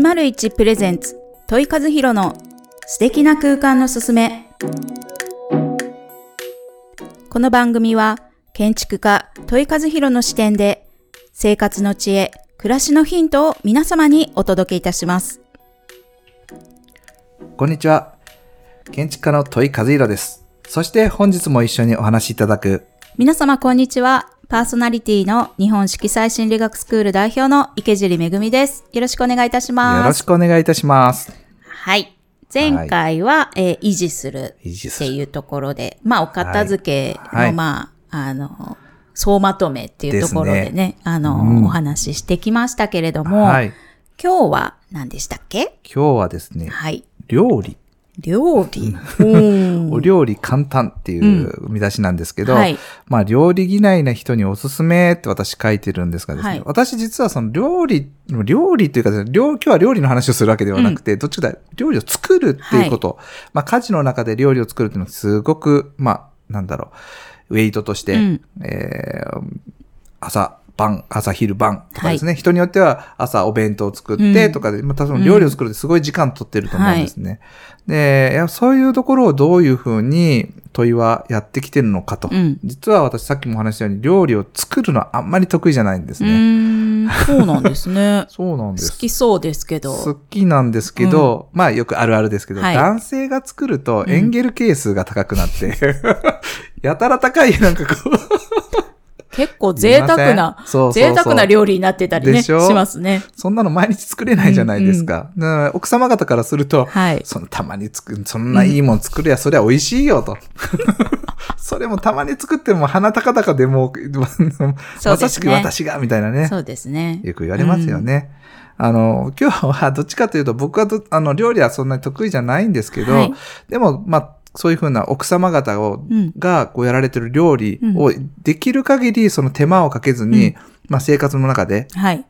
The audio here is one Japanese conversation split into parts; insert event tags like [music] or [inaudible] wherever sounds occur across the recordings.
101プレゼンツ問い和弘の素敵な空間のすすめこの番組は建築家問い和弘の視点で生活の知恵暮らしのヒントを皆様にお届けいたしますこんにちは。建築家の問い和弘です。そして本日も一緒にお話しいただく、皆様こんにちはパーソナリティの日本色彩心理学スクール代表の池尻めぐみですよろしくお願いいたしますよろしくお願いいたします。はい。前回は、えー維持する。っていうところで、まあ、お片付けの、はいまあ、あの、総まとめっていうところでね、ですあの、うんお話ししてきましたけれども、はい。今日は何でしたっけ？今日はですね、はい。料理。料理。うん。[laughs] お料理簡単っていう見出しなんですけど、はい。まあ料理嫌いな人におすすめって私書いてるんですがですね、はい。私実はその料理、料理というか今日は料理の話をするわけではなくて、どっちかというと料理を作るっていうこと、まあ家事の中で料理を作るっていうのはすごく、まあなんだろう、ウェイトとして、うん。えー朝、晩、朝、昼、晩とかですね、人によっては朝お弁当を作ってとかで、またその料理を作るってすごい時間取ってると思うんですね。で、いやそういうところをどういうふうに問いはやってきてるのかと。うん実は私さっきもお話したように料理を作るのはあんまり得意じゃないんですうね。ーん、そうなんですね。[laughs] そうなんです。好きそうですけ好ど。きなんですけど、まあよくあるあるですけど、はい男性が作るとエンゲル係数が高くなって、[laughs] やたら高いなんかこう、結構贅沢な、そうそうそう贅沢な料理になってたりね、しますね。そんなの毎日作れないじゃないですか。だから奥様方からすると、はい。そのたまに作る、そんないいもん作りゃそりゃ美味しいよと。[laughs] それもたまに作っても鼻高々でもう、まさしく私がみたいなね。そうですね。よく言われますよね。あの、今日はどっちかというと僕はどあの料理はそんなに得意じゃないんですけど、はいでも、まあ、そういうふうな奥様方を、うん。がこうやられてる料理をできる限りその手間をかけずに、うん。まあ生活の中ではい。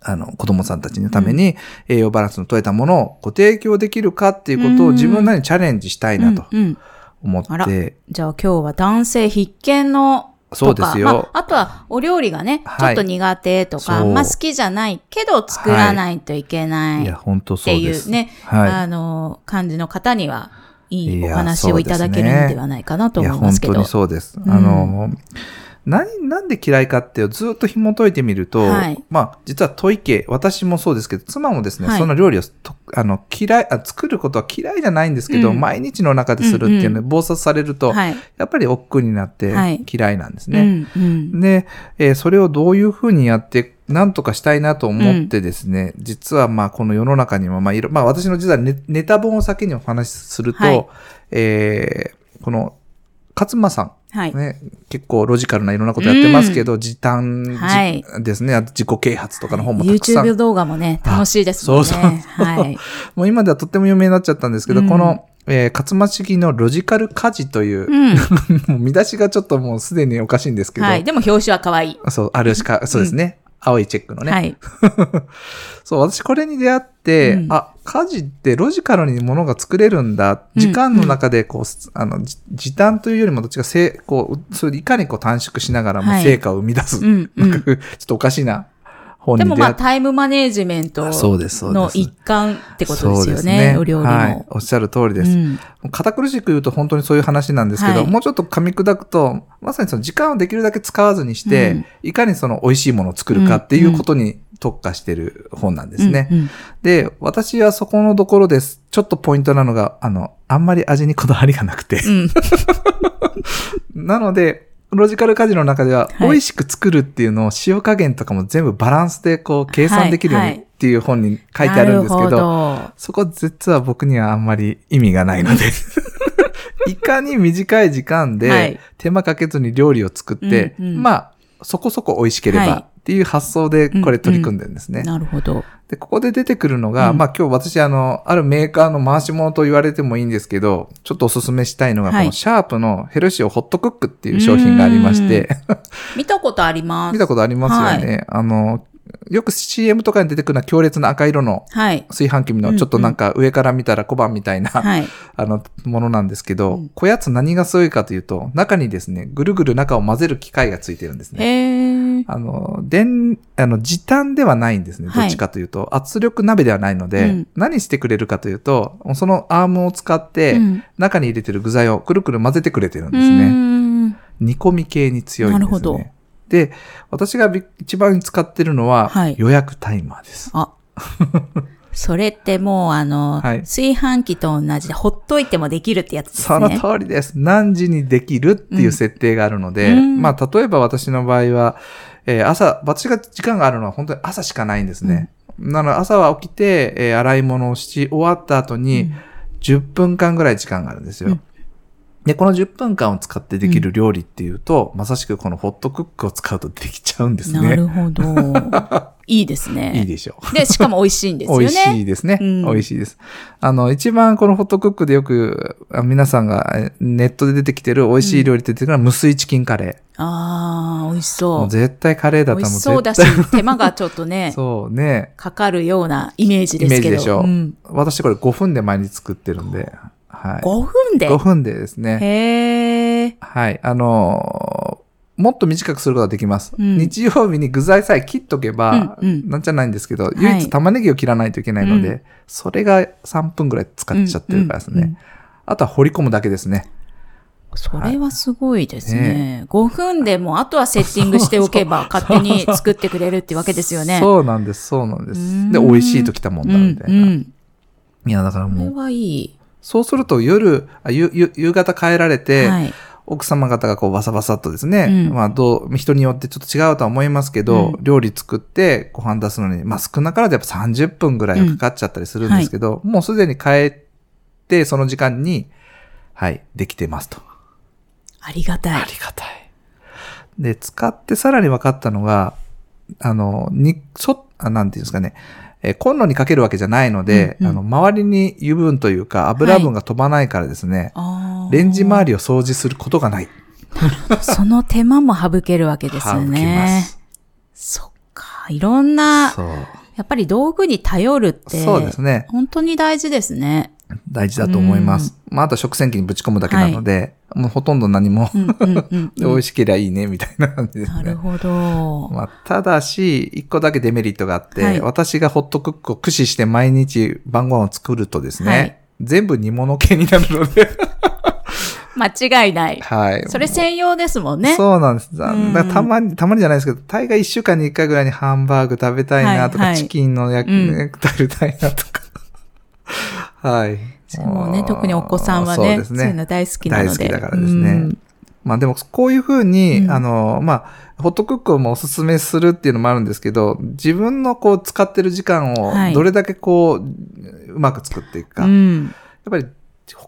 あの、子供さんたちのために栄養バランスの取れたものをご提供できるかっていうことをうん。自分なりにチャレンジしたいなとうん。うん。思あら。って、じゃあ今日は男性必見のとかそうですよ。まあ、あとはお料理がね、はい。ちょっと苦手とか、そう。まあ好きじゃないけど作らないといけないい。や、っ本当そてうです。いうね、はい。あの、感じの方にはいいいやお話をいただけるんではないかなといや、思いますけど。本当にそうです。うんあの、何、なんで嫌いかってずっと紐解いてみると、はいまあ、実は問い家、私もそうですけど、妻もですね、はいその料理をとあの嫌いあ、作ることは嫌いじゃないんですけど、うん毎日の中でするっていうのうで、暴殺されると、はい。やっぱり億劫になってはい嫌いなんですうね。ん、うん。で、えーそれをどういうふうにやって、なんとかしたいなと思ってですね、実はまあこの世の中にも、まあいろ、まあ私の実はネネタ本を先にお話しすると、はいえーこの、勝間さん、はい。ね、結構ロジカルないろんなことやってますけど、時短じ、はいですね、あと自己啓発とかの本もたくさん。YouTube 動画もね、楽しいですもんね。そうそうはい。[laughs] もう今ではとっても有名になっちゃったんですけど、うんこの、えー勝間式のロジカル家事という、うん。[laughs] 見出しがちょっともうすでにおかしいんですけど、はい。でも表紙は可愛い。そう、あるしか、そうですね。青いチェックのね。はい。[laughs] そう、私これに出会って、うんあ、家事ってロジカルにものが作れるんだ。うん時間の中でこう、あの、じ時短というよりもどっちかせ、こう、それいかにこう短縮しながらもはい成果を生み出す。うんうんなんかちょっとおかしいな本でもまあ。タイムマネジメントの一環ってことですよそうね。お料理も。はい。おっしゃる通りです。うん堅苦しく言うと本当にそういう話なんですけど、はいもうちょっと噛み砕くと、まさにその時間をできるだけ使わずにして、うんいかにその美味しいものを作るかっていうことに特化してる本なんですね。うんうんで、私はそこのところです。ちょっとポイントなのが、あの、あんまり味にこだわりがなくて。うん。[laughs] なので、ロジカル家事の中では、はい。美味しく作るっていうのを塩加減とかも全部バランスでこう計算できるようにっていう本に書いてあるんですけど、そこ実は僕にはあんまり意味がないので、[laughs] いかに短い時間はい。で手間かけずに料理を作って、うんうん。まあ、そこそこ美味しけれはいばっていう発想でこれ取り組んでるんですね。なるほど。で、ここで出てくるのが、うんまあ今日私あの、あるメーカーの回し物と言われてもいいんですけど、ちょっとお勧めしたいのが、はいこのシャープのヘルシオホットクックっていう商品がありまして、見たことあります。[laughs] 見たことありますよね。あの、よく CM とかに出てくるのは強烈な赤色のはい。炊飯器のちょっとなんか上から見たら小判みたいな、はい。あの、ものなんですけど、うんこやつ何がすごいかというと、中にですね、ぐるぐる中を混ぜる機械がついてるんですね。あの、電、あの、時短ではないんですね。はいどっちかというと。圧力鍋ではないので、うん何してくれるかというと、そのアームを使って、うん中に入れてる具材をくるくる混ぜてくれてるんうですね。煮込み系に強いんですね。なるほどで、私がび一番使ってるのは、はい予約タイマーです。あ。[laughs] それってもう、あの、はい炊飯器と同じで、ほっといてもできるってやつですそのね。通りです。何時にできるっていう設定があるので、うんまあ、例えば私の場合は、えー朝、私が時間があるのは本当に朝しかないんですね。なので、朝は起きて、えー洗い物をし終わった後に、10分間ぐらい時間があるんですよ。うんで、この10分間を使ってできる料理っていうと、まさしくこのホットクックを使うとできちゃうんですね。なるほど。[laughs] いいですね。いいでしょう。で、しかも美味しいんですよね。美味しいですね。うん美味しいです。あの、一番このホットクックでよく、あ皆さんがえネットで出てきてる美味しい料理って出てくるのは無水チキンカレああ、美味しー。そう。絶対カレーだったらもう美味しそうだ絶し、[laughs] 手間がちょっとね対、そうね。かかるようなイメージですけど。イメージでしょうん、私これ5分で毎日作ってるんで。はい。5分で？5分でですね。へえ。はい。あのーもっと短くすることができます。うん日曜日に具材さえ切っとけば、うんうんなんじゃないんですけど、い唯一玉ねぎを切らないといけないので、うんそれが3分ぐらい使っちゃってるからですね。うんうんうんあとは掘り込むだけですね。それはすごいですね。5分でもうあとはセッティングしておけば勝手に作ってくれるってわけですよね。[laughs] そうなんです、そうなんでうす。んで、美味しいときたもんだ、みたいな。うんうんいや、だからこれもう、はいい。そうすると夜、あゆゆ夕方帰られて、はい。奥様方がこうバサバサっとですね、うんまあどう、人によってちょっと違うとは思いますけど、うん料理作ってご飯出すのに、まあ少なからずやっぱ30分ぐらいはかかっちゃったりするんですけど、もうすでに帰って、その時間に、はい、できてますと。ありがたい。ありがたい。で、使ってさらに分かったのが、あの、に、そ、あなんていうんですかね、えーコンロにかけるわけじゃないので、うんうんあの、周りに油分というか油分が飛ばないからですね、あーレンジ周りを掃除することがない。[laughs] その手間も省けるわけですよ省きまね。す。そっか。いろんな、そう。やっぱり道具に頼るって、そうですね。本当に大事ですね。大事だと思います。まあ、あとは食洗機にぶち込むだけなので、もうほとんど何も、[laughs] 美味しければいいね、みたいな感じですね。なるほど。まあ、ただし、一個だけデメリットがあって、はい私がホットクックを駆使して毎日晩ご飯を作るとですね、はい全部煮物系になるので、[laughs] 間違いない。はい。それ専用ですもんね。そうなんです。たまに、たまにじゃないですけど、大概一週間に一回ぐらいにハンバーグ食べたいなとか、はいはいチキンの焼き、うん食べたいなとか。はい。もうね、特にお子さんはね、そうね。いうの大好きなので。大好きだからですねうんまあでも、こういうふうに、うんあの、まあ、ホットクックをもおすすめするっていうのもあるんですけど、自分のこう使ってる時間をはいどれだけこう、うまく作っていくか。やっうん。ぱり、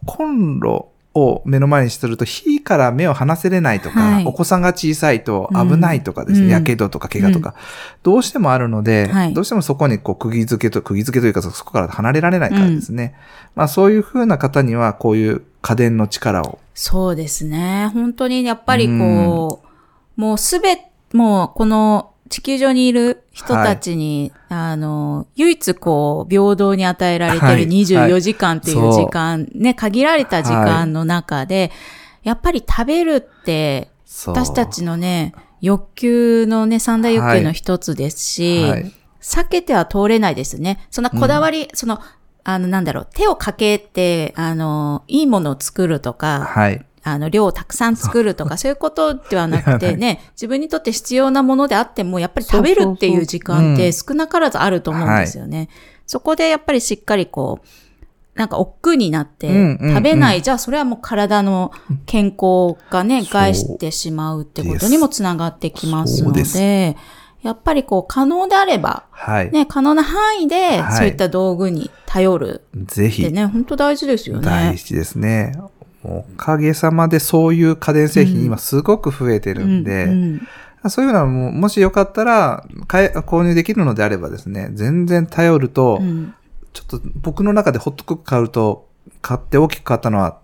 コンロを目の前にすると火から目を離せれないとか、はい。お子さんが小さいと危ないとかですね、うん。やけどとか怪我とか、どうしてもあるので、はい。どうしてもそこにこう釘付けと、釘付けというかそこから離れられないからですね。まあそういう風な方にはこういう家電の力を。そうですね。本当にやっぱりこう、もうすべ、もうこの地球上にいる人たちに、あの、唯一こう、平等に与えられてるはい。24時間っていうはい時間、ね、限られた時間の中で、やっぱり食べるって、私たちのね、欲求のね、三大欲求の一つですし、はい。避けては通れないですね。そんなこだわり、その、あの、なんだろう、手をかけて、あの、いいものを作るとか、はい。あの、量をたくさん作るとか、そう。いうことではなくて [laughs] ね、自分にとって必要なものであっても、やっぱり食べるっていう時間って少なからずあると思うんですよね。そこでやっぱりしっかりこう、なんか億劫になって食べない、じゃあそれはもう体の健康がね、害してしまうってことにもつながってきますのでやっぱりこう可能であれば、はい。ね、可能な範囲ではい。そういった道具に頼るぜひ。ね、本当大事ですよね。大事ですね。おかげさまでそういう家電製品今すごく増えてるんで、うんそういうのはももしよかったら、買え購入できるのであればですね、全然頼ると、うん。うんちょっと僕の中でホットクック買うと、買って大きく買ったのは、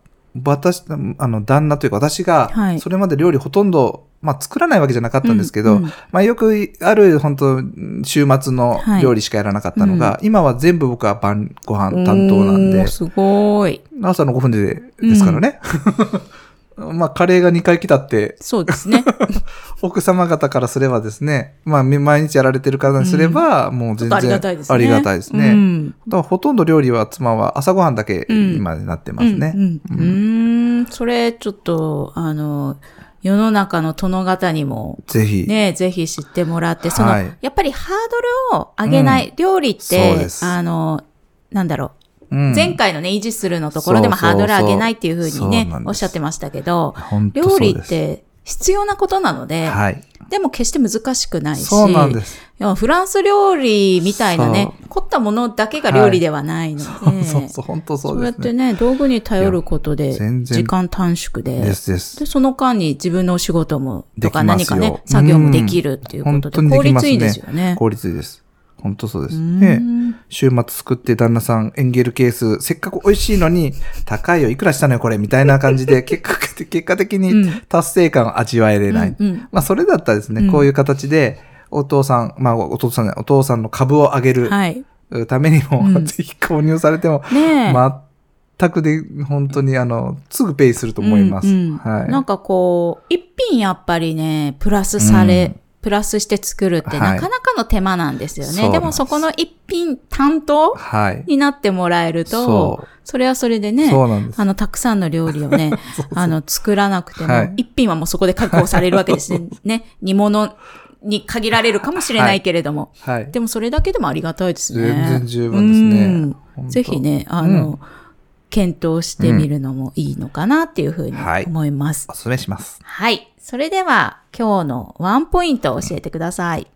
私、あの、旦那というか私がは、い。それまで料理ほとんど、まあ作らないわけじゃなかったんですけど、うんうん。まあよくある本当週末のはい。料理しかやらなかったのが、今は全部僕は晩ご飯担当なんで。すごい。朝の5分でですからね。まあ、カレーが2回来たって、そうですね。[laughs] 奥様方からすればですね、まあ、み毎日やられてる方にすれば、もう全然ありがたいですね。ありがたいですね。うん。だからほとんど料理は妻は朝ごはんだけうん今になってますね。うん。うん。うーんそれ、ちょっと、あの、世の中の殿方にも、ぜひ。ね、ぜひ知ってもらって、その、はいやっぱりハードルを上げない、料理っそうてで、すあの、なんだろう、うん前回のね、維持するのところでもそうそうそうハードル上げないっていうふうにそうねおっしゃってましたけど、料理って必要なことなので、はい。でも決して難しくないし、そうなんです。いやフランス料理みたいなね、凝ったものだけが料理ではないので、そうそう、本当そそううやですね。ってね、道具に頼ることで、時間短縮で、ですです。で、その間に自分のお仕事も、とか何かね、作業もできるっていうことで、うん効率いいですよね。効率いいです。本当そうです。うんね週末作って旦那さんエンゲルケース、せっかく美味しいのに、高いよ、いくらしたのよ、これ、みたいな感じで、[laughs] 結果、結果的うにん達成感を味わえれない。うんうんまあ、それだったらですね、うんこういう形で、お父さん、まあ、お父さんね、お父さんの株を上げるはい。ためにも、うんぜひ購入されても、ねえ。全くで、本当に、あの、すぐペイすると思います。うんうんはい。なんかこう、一品やっぱりね、プラスされ、うんプラスして作るってはいなかなかの手間なんですよね。そうなんでもそこの一品担当はい。になってもらえるとそ、それはそれでね。あの、たくさんの料理をね、[laughs] あの、作らなくても、はい一品はもうそこで確保されるわけですね。[laughs] ね、煮物に限られるかもしれないけれども。はい。でもそれだけでもありがたいですね。全然十分ですねぜひね、あの、検討してみるのもいいのかなっていうふうにはい思います。お勧めします。はい。それでは、今日のワンポイントを教えてください。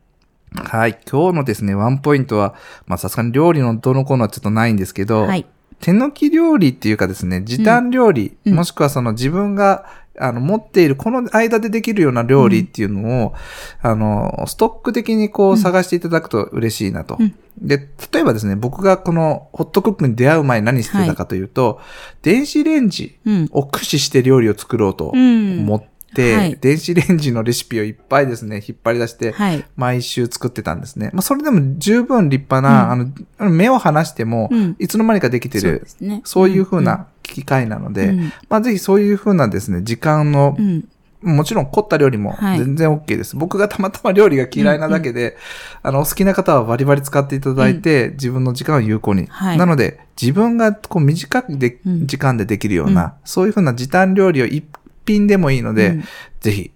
はい。今日のですね、ワンポイントは、まあさすがに料理のどのこうのはちょっとないんですけど、はい。手抜き料理っていうかですね、時短料理、うんもしくはその自分があの持っているこの間でできるような料理っていうのを、あの、ストック的にこう探していただくと嬉しいなと。うんで、例えばですね、僕がこのホットクックに出会う前に何してたかというと、電子レンジうん。を駆使して料理を作ろうとうん。思って、はい電子レンジのレシピをいっぱいですね、引っ張り出して、はい。毎週作ってたんですね。まあ、それでも十分立派な、あの、あの目を離しても、うんいつの間にかできてそうる。そういう風な機会なので、うんまあ、ぜひそういう風なですね、時間のう、ん。もちろん凝った料理もはい全然 OK です。僕がたまたま料理が嫌いなだけで、あの、お好きな方はバリバリ使っていただいて、自分の時間を有効に。はいなので、自分がこう短くで、うん時間でできるような、そういう風な時短料理を一品でもいいので、うん。ぜひ、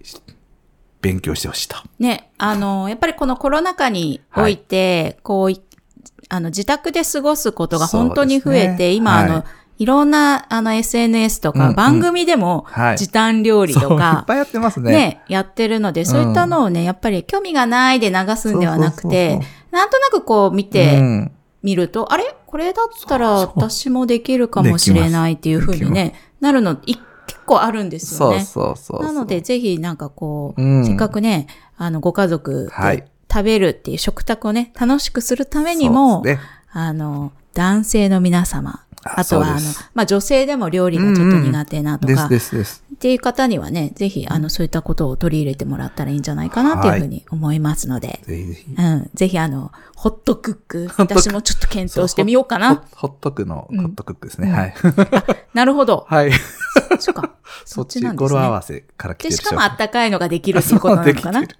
勉強してほしいと。ね、あの、やっぱりこのコロナ禍において、こうい、あの、自宅で過ごすことが本当に増えて、ね今、あの、はいいろんな、あの、SNS とうんうん。か番組でも、はい。時短料理そう、いっとか、ぱいやってますね。ね、やってるので、そういったのをね、やっぱり興味がないで流すんではなくそうてそうそう、なんとなくこう見うてん。みると、あれ？これだったら私もできるかもしれないっていうふうにね、なるの、い結構あるんですよそうね。そうそうそう。なので、ぜひなんかこう、うんせっかくね、あの、ご家族はいで食べるっていう食卓をね、楽しくするためにも、ねあの、男性の皆様、ああとは、あのまあ、女性でも料理がちょっと苦手なとか、ですですです。っていう方にはね、ぜひ、あの、そういったことを取り入れてもらったらいいんじゃないかなっていうふうに思いますので、ぜひぜひ。うん、ぜひあの、[laughs] ホットクック、私もちょっと検討してみようかホな。ホットクの、うんホットクックですね。うんはい。なるほど。[laughs] はい。そっか。そそっちなんですね。語呂合わせから来てで、るしかもあったかいのができるっていうことなのかな [laughs]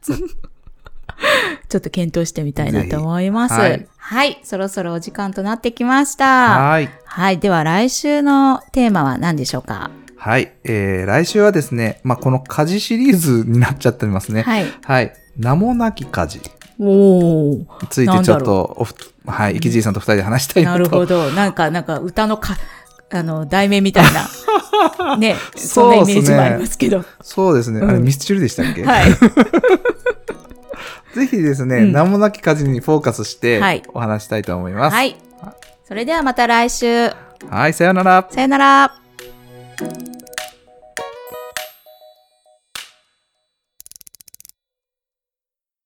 [laughs] ちょっと検討してみたいなと思います。はぜいひ、そろそろお時間となってきました。はい。はい。では来週のテーマは何でしょうか？はい。えー、来週はですね、まあ、この家事シリーズになっちゃってますね。はい。はい。名もなき家事おー。についてちょっと、おふはい、池尻さんと二人で話したいななと。るほど。なんか、なんか歌のか、あの、題名みたいな。[laughs] ね。そんなイそうっすねメージもありますけど。そうですね。うんあれ、ミスチルでしたっけ？はい。[laughs] ぜひですね、うん名もなき家事にフォーカスしてはい、お話したいと思います。はい。それではまた来週。はい、さようなら。さよなら。